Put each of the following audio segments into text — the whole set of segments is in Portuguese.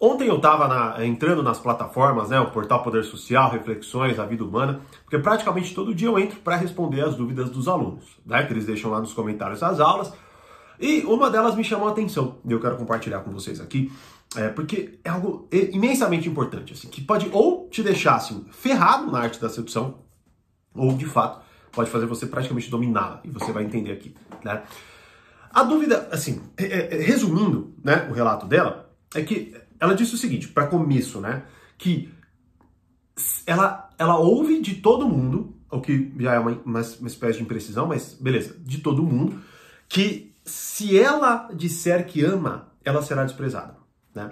Ontem eu estava entrando nas plataformas, né, o Portal Poder Social, Reflexões, a Vida Humana, porque praticamente todo dia eu entro para responder as dúvidas dos alunos, né, que eles deixam lá nos comentários das aulas. E uma delas me chamou a atenção e eu quero compartilhar com vocês aqui, é, porque é algo imensamente importante, assim, que pode ou te deixar assim, ferrado na arte da sedução, ou de fato pode fazer você praticamente dominá-la, e você vai entender aqui. Né? A dúvida, assim, é, é, resumindo né, o relato dela, é que ela disse o seguinte, para começo, né? Que ela, ela ouve de todo mundo, o que já é uma, uma, uma espécie de imprecisão, mas beleza, de todo mundo, que se ela disser que ama, ela será desprezada, né?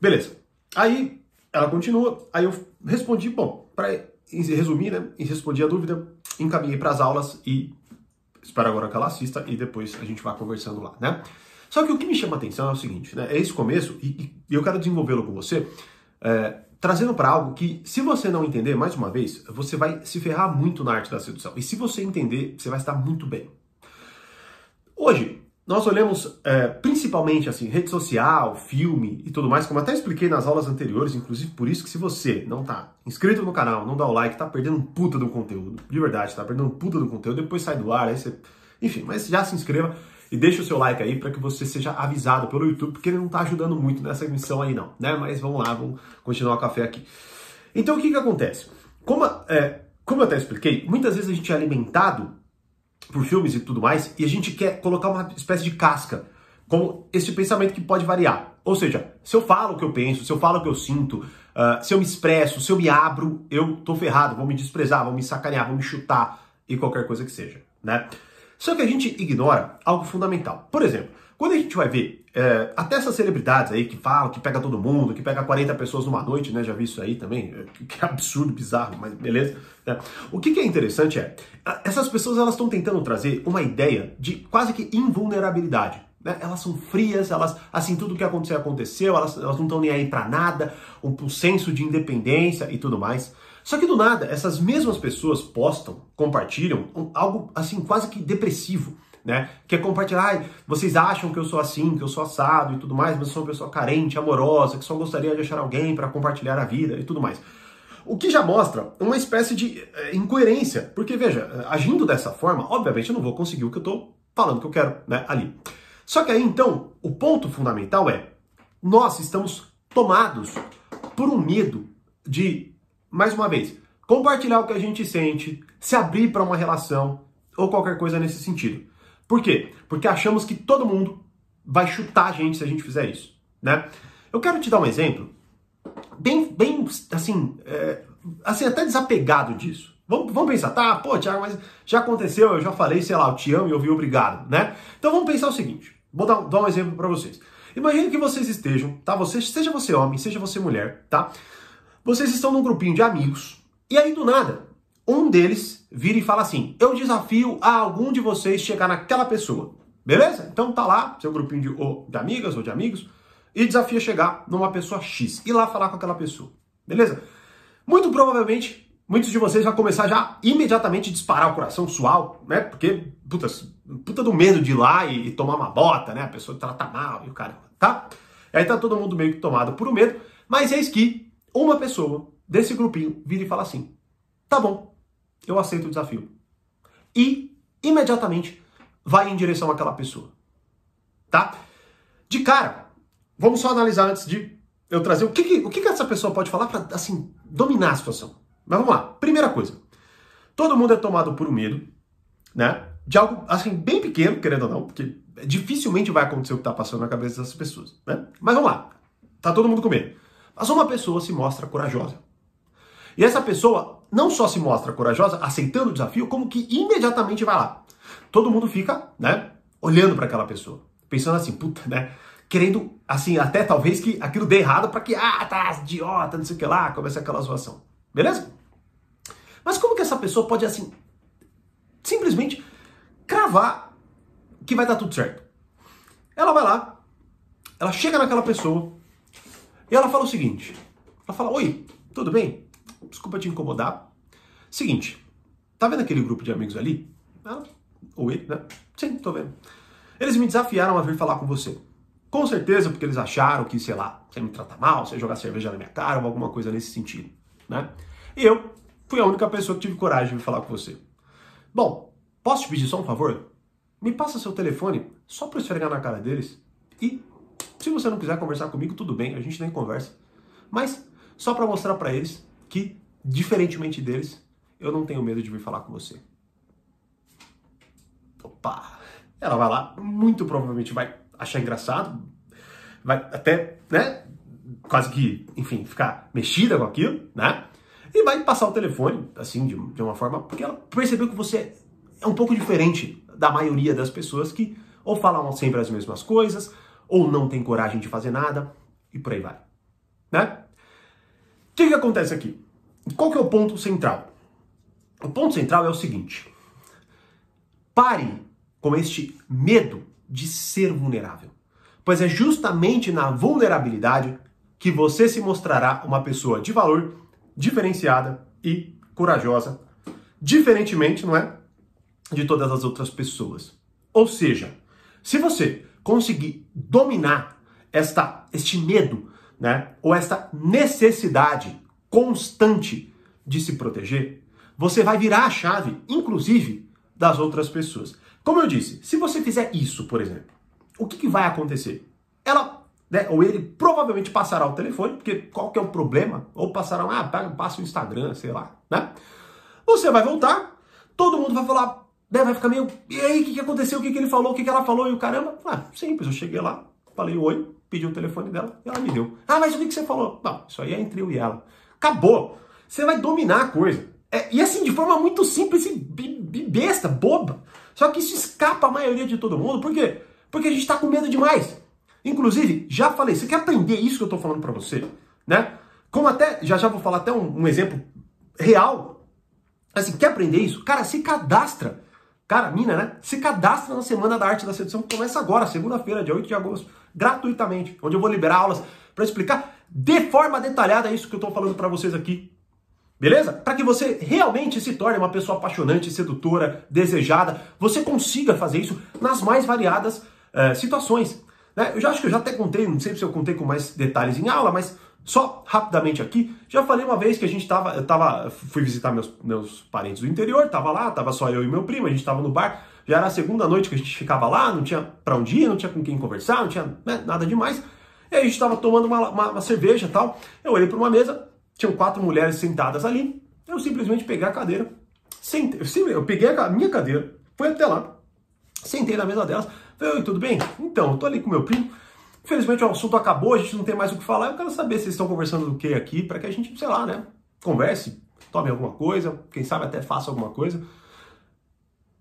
Beleza. Aí ela continua, aí eu respondi, bom, para resumir, né? E respondi a dúvida, encaminhei para as aulas e espero agora que ela assista e depois a gente vai conversando lá, né? Só que o que me chama a atenção é o seguinte, né? É esse começo, e, e eu quero desenvolvê-lo com você, é, trazendo para algo que, se você não entender, mais uma vez, você vai se ferrar muito na arte da sedução. E se você entender, você vai estar muito bem. Hoje, nós olhamos é, principalmente assim, rede social, filme e tudo mais, como até expliquei nas aulas anteriores, inclusive por isso que se você não tá inscrito no canal, não dá o like, tá perdendo puta do conteúdo, de verdade, tá perdendo puta do conteúdo, depois sai do ar, aí você... Enfim, mas já se inscreva e deixa o seu like aí para que você seja avisado pelo YouTube, porque ele não está ajudando muito nessa missão aí não, né? Mas vamos lá, vamos continuar o café aqui. Então o que que acontece? Como, é, como eu até expliquei, muitas vezes a gente é alimentado por filmes e tudo mais, e a gente quer colocar uma espécie de casca, como esse pensamento que pode variar. Ou seja, se eu falo o que eu penso, se eu falo o que eu sinto, uh, se eu me expresso, se eu me abro, eu tô ferrado, vão me desprezar, vão me sacanear, vão me chutar e qualquer coisa que seja, né? Só que a gente ignora algo fundamental. Por exemplo, quando a gente vai ver é, até essas celebridades aí que falam, que pega todo mundo, que pega 40 pessoas numa noite, né? Já vi isso aí também, é, que é absurdo, bizarro, mas beleza. Né? O que, que é interessante é, essas pessoas elas estão tentando trazer uma ideia de quase que invulnerabilidade. Né? Elas são frias, elas, assim, tudo que aconteceu, aconteceu, elas, elas não estão nem aí para nada, um, um senso de independência e tudo mais. Só que do nada, essas mesmas pessoas postam, compartilham algo assim quase que depressivo, né? Que é compartilhar, vocês acham que eu sou assim, que eu sou assado e tudo mais, mas eu sou uma pessoa carente, amorosa, que só gostaria de achar alguém para compartilhar a vida e tudo mais. O que já mostra uma espécie de é, incoerência, porque veja, agindo dessa forma, obviamente eu não vou conseguir o que eu estou falando que eu quero, né, ali. Só que aí então, o ponto fundamental é, nós estamos tomados por um medo de mais uma vez, compartilhar o que a gente sente, se abrir para uma relação ou qualquer coisa nesse sentido. Por quê? Porque achamos que todo mundo vai chutar a gente se a gente fizer isso, né? Eu quero te dar um exemplo bem, bem assim, é, assim até desapegado disso. Vamos, vamos pensar, tá, pô, Thiago, mas já aconteceu, eu já falei, sei lá, eu te amo e ouvi obrigado, né? Então vamos pensar o seguinte, vou dar, dar um exemplo para vocês. Imagine que vocês estejam, tá? Você, seja você homem, seja você mulher, tá? Vocês estão num grupinho de amigos e aí do nada, um deles vira e fala assim: Eu desafio a algum de vocês chegar naquela pessoa. Beleza? Então tá lá, seu grupinho de, ou de amigas ou de amigos, e desafia chegar numa pessoa X. E lá falar com aquela pessoa. Beleza? Muito provavelmente, muitos de vocês vão começar já imediatamente a disparar o coração sual, né? Porque, puta, puta do medo de ir lá e, e tomar uma bota, né? A pessoa trata mal e o cara, tá? Aí tá todo mundo meio que tomado por um medo, mas eis que uma pessoa desse grupinho vira e fala assim: tá bom, eu aceito o desafio. E imediatamente vai em direção àquela pessoa. Tá? De cara, vamos só analisar antes de eu trazer o que, que o que, que essa pessoa pode falar para assim dominar a situação. Mas vamos lá. Primeira coisa, todo mundo é tomado por um medo, né? De algo assim bem pequeno, querendo ou não, porque dificilmente vai acontecer o que está passando na cabeça dessas pessoas, né? Mas vamos lá. Tá todo mundo com medo. Mas uma pessoa se mostra corajosa. E essa pessoa não só se mostra corajosa, aceitando o desafio, como que imediatamente vai lá. Todo mundo fica, né, olhando para aquela pessoa, pensando assim, puta, né, querendo, assim, até talvez que aquilo dê errado para que, ah, tá, idiota, não sei o que lá, comece aquela zoação. Beleza? Mas como que essa pessoa pode, assim, simplesmente cravar que vai dar tudo certo? Ela vai lá, ela chega naquela pessoa, e ela fala o seguinte: ela fala, oi, tudo bem? Desculpa te incomodar. Seguinte, tá vendo aquele grupo de amigos ali? Ela, ou ele, né? Sim, tô vendo. Eles me desafiaram a vir falar com você. Com certeza, porque eles acharam que, sei lá, você me trata mal, você jogar cerveja na minha cara ou alguma coisa nesse sentido, né? E eu fui a única pessoa que tive coragem de falar com você. Bom, posso te pedir só um favor? Me passa seu telefone só para esfregar na cara deles. E se você não quiser conversar comigo, tudo bem, a gente nem conversa. Mas só para mostrar para eles que, diferentemente deles, eu não tenho medo de vir falar com você. Opa! Ela vai lá, muito provavelmente vai achar engraçado, vai até, né, quase que, enfim, ficar mexida com aquilo, né? E vai passar o telefone, assim, de, de uma forma, porque ela percebeu que você é um pouco diferente da maioria das pessoas que ou falam sempre as mesmas coisas, ou não tem coragem de fazer nada, e por aí vai. Né? O que, que acontece aqui? Qual que é o ponto central? O ponto central é o seguinte: pare com este medo de ser vulnerável. Pois é justamente na vulnerabilidade que você se mostrará uma pessoa de valor, diferenciada e corajosa, diferentemente, não é? De todas as outras pessoas. Ou seja, se você conseguir dominar esta, este medo, né, ou esta necessidade constante de se proteger, você vai virar a chave, inclusive, das outras pessoas. Como eu disse, se você fizer isso, por exemplo, o que, que vai acontecer? Ela, né, ou ele provavelmente passará o telefone, porque qual que é o problema? Ou passará, ah, passa o Instagram, sei lá, né? Você vai voltar, todo mundo vai falar, né, vai ficar meio, e aí, o que, que aconteceu? O que, que ele falou? O que, que ela falou? E o caramba, ah, simples, eu cheguei lá, falei oi, pedi o telefone dela e ela me deu. Ah, mas o que, que você falou? Não, isso aí é entre eu e ela. Acabou. Você vai dominar a coisa. É, e assim, de forma muito simples e besta, boba. Só que isso escapa a maioria de todo mundo. Por quê? Porque a gente está com medo demais. Inclusive, já falei, você quer aprender isso que eu estou falando para você? Né? Como até, já já vou falar até um, um exemplo real. Assim, quer aprender isso? Cara, se cadastra. Cara, mina, né? Se cadastra na Semana da Arte da Sedução, que começa agora, segunda-feira, dia 8 de agosto, gratuitamente, onde eu vou liberar aulas para explicar de forma detalhada isso que eu estou falando para vocês aqui. Beleza? Para que você realmente se torne uma pessoa apaixonante, sedutora, desejada, você consiga fazer isso nas mais variadas uh, situações. Né? Eu já acho que eu já até contei, não sei se eu contei com mais detalhes em aula, mas só rapidamente aqui, já falei uma vez que a gente tava, eu tava, fui visitar meus, meus parentes do interior, tava lá, tava só eu e meu primo, a gente tava no bar, já era a segunda noite que a gente ficava lá, não tinha para onde ir, não tinha com quem conversar, não tinha né, nada demais. E aí a gente tava tomando uma, uma, uma cerveja e tal. Eu olhei para uma mesa, tinham quatro mulheres sentadas ali. Eu simplesmente peguei a cadeira, sentei, eu peguei a minha cadeira, fui até lá, sentei na mesa delas. Falei, oi, tudo bem? Então, eu tô ali com meu primo. Infelizmente o assunto acabou, a gente não tem mais o que falar. Eu quero saber se vocês estão conversando do que aqui, para que a gente, sei lá, né, converse, tome alguma coisa, quem sabe até faça alguma coisa.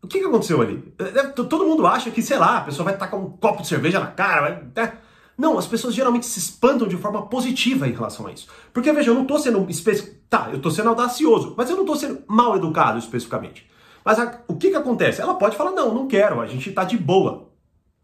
O que, que aconteceu ali? É, é, todo mundo acha que, sei lá, a pessoa vai tacar um copo de cerveja na cara, vai. Né? Não, as pessoas geralmente se espantam de forma positiva em relação a isso. Porque, veja, eu não estou sendo. Espe... Tá, eu estou sendo audacioso, mas eu não estou sendo mal educado especificamente. Mas a... o que, que acontece? Ela pode falar: não, não quero, a gente está de boa.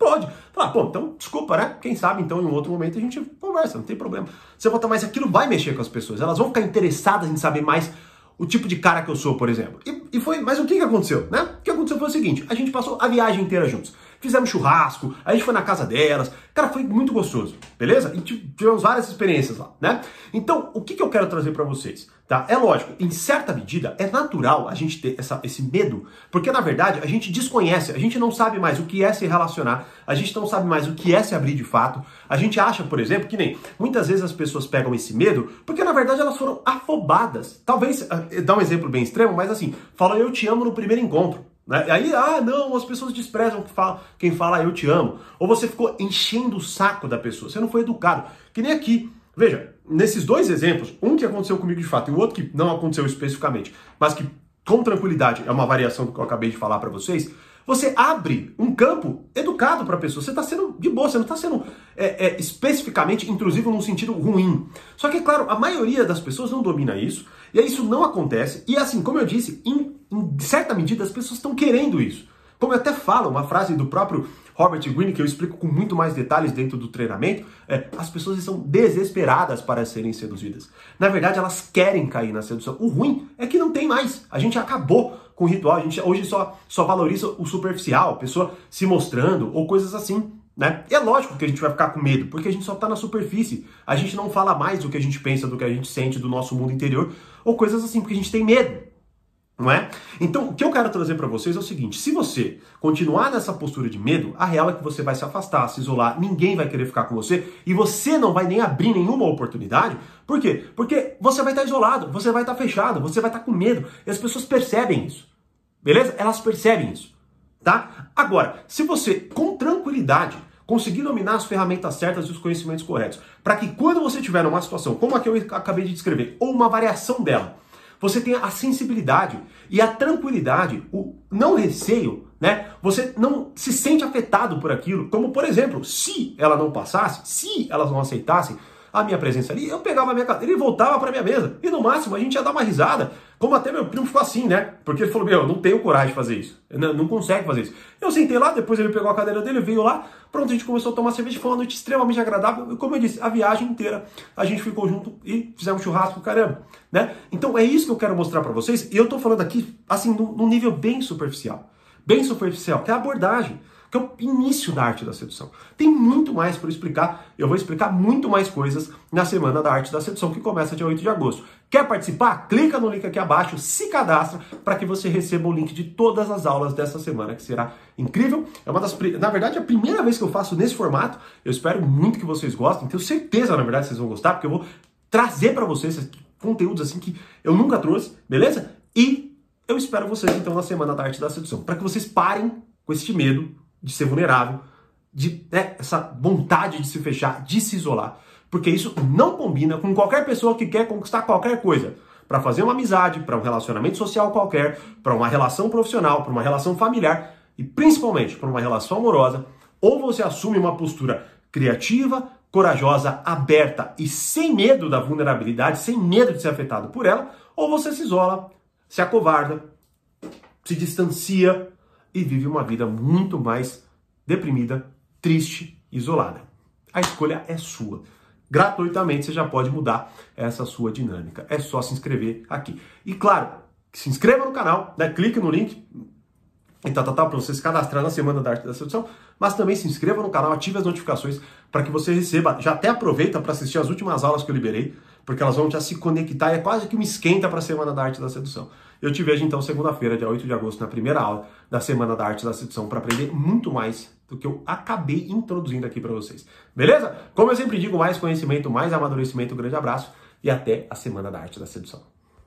Pode. Falar, pô, então desculpa, né? Quem sabe então em um outro momento a gente conversa, não tem problema. Você volta, mas aquilo vai mexer com as pessoas. Elas vão ficar interessadas em saber mais o tipo de cara que eu sou, por exemplo. E, e foi, mas o que, que aconteceu, né? O que aconteceu foi o seguinte: a gente passou a viagem inteira juntos fizemos churrasco, a gente foi na casa delas. Cara, foi muito gostoso, beleza? E tivemos várias experiências lá, né? Então, o que, que eu quero trazer para vocês? Tá? É lógico, em certa medida, é natural a gente ter essa, esse medo, porque na verdade a gente desconhece, a gente não sabe mais o que é se relacionar, a gente não sabe mais o que é se abrir de fato. A gente acha, por exemplo, que nem muitas vezes as pessoas pegam esse medo porque na verdade elas foram afobadas. Talvez, eh, dá um exemplo bem extremo, mas assim, falam eu te amo no primeiro encontro. Né? Aí, ah, não, as pessoas desprezam quem fala eu te amo. Ou você ficou enchendo o saco da pessoa, você não foi educado. Que nem aqui. Veja, nesses dois exemplos, um que aconteceu comigo de fato e o outro que não aconteceu especificamente, mas que com tranquilidade é uma variação do que eu acabei de falar para vocês, você abre um campo educado para a pessoa. Você está sendo de boa, você não está sendo é, é, especificamente intrusivo num sentido ruim. Só que, é claro, a maioria das pessoas não domina isso, e aí isso não acontece. E assim, como eu disse, em, em certa medida as pessoas estão querendo isso. Como eu até falo, uma frase do próprio Robert Greene, que eu explico com muito mais detalhes dentro do treinamento, é, as pessoas estão desesperadas para serem seduzidas. Na verdade, elas querem cair na sedução. O ruim é que não tem mais. A gente acabou com ritual, a gente hoje só, só valoriza o superficial, pessoa se mostrando ou coisas assim. Né? E é lógico que a gente vai ficar com medo, porque a gente só está na superfície. A gente não fala mais do que a gente pensa, do que a gente sente do nosso mundo interior, ou coisas assim, porque a gente tem medo. Não é? Então, o que eu quero trazer para vocês é o seguinte: se você continuar nessa postura de medo, a real é que você vai se afastar, se isolar, ninguém vai querer ficar com você e você não vai nem abrir nenhuma oportunidade. Por quê? Porque você vai estar isolado, você vai estar fechado, você vai estar com medo e as pessoas percebem isso. Beleza? Elas percebem isso. Tá? Agora, se você com tranquilidade conseguir dominar as ferramentas certas e os conhecimentos corretos, para que quando você tiver numa situação como a que eu acabei de descrever, ou uma variação dela, você tenha a sensibilidade e a tranquilidade, o não receio, né? Você não se sente afetado por aquilo, como por exemplo, se ela não passasse, se elas não aceitassem a minha presença ali, eu pegava a minha cadeira e voltava para minha mesa. E no máximo a gente ia dar uma risada, como até meu primo ficou assim, né? Porque ele falou: Meu, eu não tenho coragem de fazer isso. Não, não consegue fazer isso. Eu sentei lá, depois ele pegou a cadeira dele, veio lá. Pronto, a gente começou a tomar cerveja. Foi uma noite extremamente agradável. E como eu disse, a viagem inteira a gente ficou junto e fizemos churrasco, caramba. Né? Então é isso que eu quero mostrar para vocês. E eu tô falando aqui, assim, num nível bem superficial. Bem superficial, que é a abordagem que é o início da arte da sedução. Tem muito mais para explicar, eu vou explicar muito mais coisas na Semana da Arte da Sedução, que começa dia 8 de agosto. Quer participar? Clica no link aqui abaixo, se cadastra para que você receba o link de todas as aulas dessa semana, que será incrível. É uma das, na verdade, é a primeira vez que eu faço nesse formato. Eu espero muito que vocês gostem. Tenho certeza, na verdade, que vocês vão gostar, porque eu vou trazer para vocês conteúdos assim que eu nunca trouxe, beleza? E eu espero vocês então na Semana da Arte da Sedução, para que vocês parem com este medo de ser vulnerável, de né, essa vontade de se fechar, de se isolar, porque isso não combina com qualquer pessoa que quer conquistar qualquer coisa. Para fazer uma amizade, para um relacionamento social qualquer, para uma relação profissional, para uma relação familiar e principalmente para uma relação amorosa, ou você assume uma postura criativa, corajosa, aberta e sem medo da vulnerabilidade, sem medo de ser afetado por ela, ou você se isola, se acovarda, se distancia e vive uma vida muito mais deprimida, triste, isolada. A escolha é sua. Gratuitamente você já pode mudar essa sua dinâmica. É só se inscrever aqui. E claro, se inscreva no canal, né? clique no link e tal, tal, tal, para você se cadastrar na Semana da Arte da Sedução, mas também se inscreva no canal, ative as notificações para que você receba, já até aproveita para assistir as últimas aulas que eu liberei, porque elas vão já se conectar e é quase que uma esquenta para a Semana da Arte da Sedução. Eu te vejo então segunda-feira, dia 8 de agosto, na primeira aula da Semana da Arte da Sedução, para aprender muito mais do que eu acabei introduzindo aqui para vocês. Beleza? Como eu sempre digo, mais conhecimento, mais amadurecimento. Um grande abraço e até a Semana da Arte da Sedução.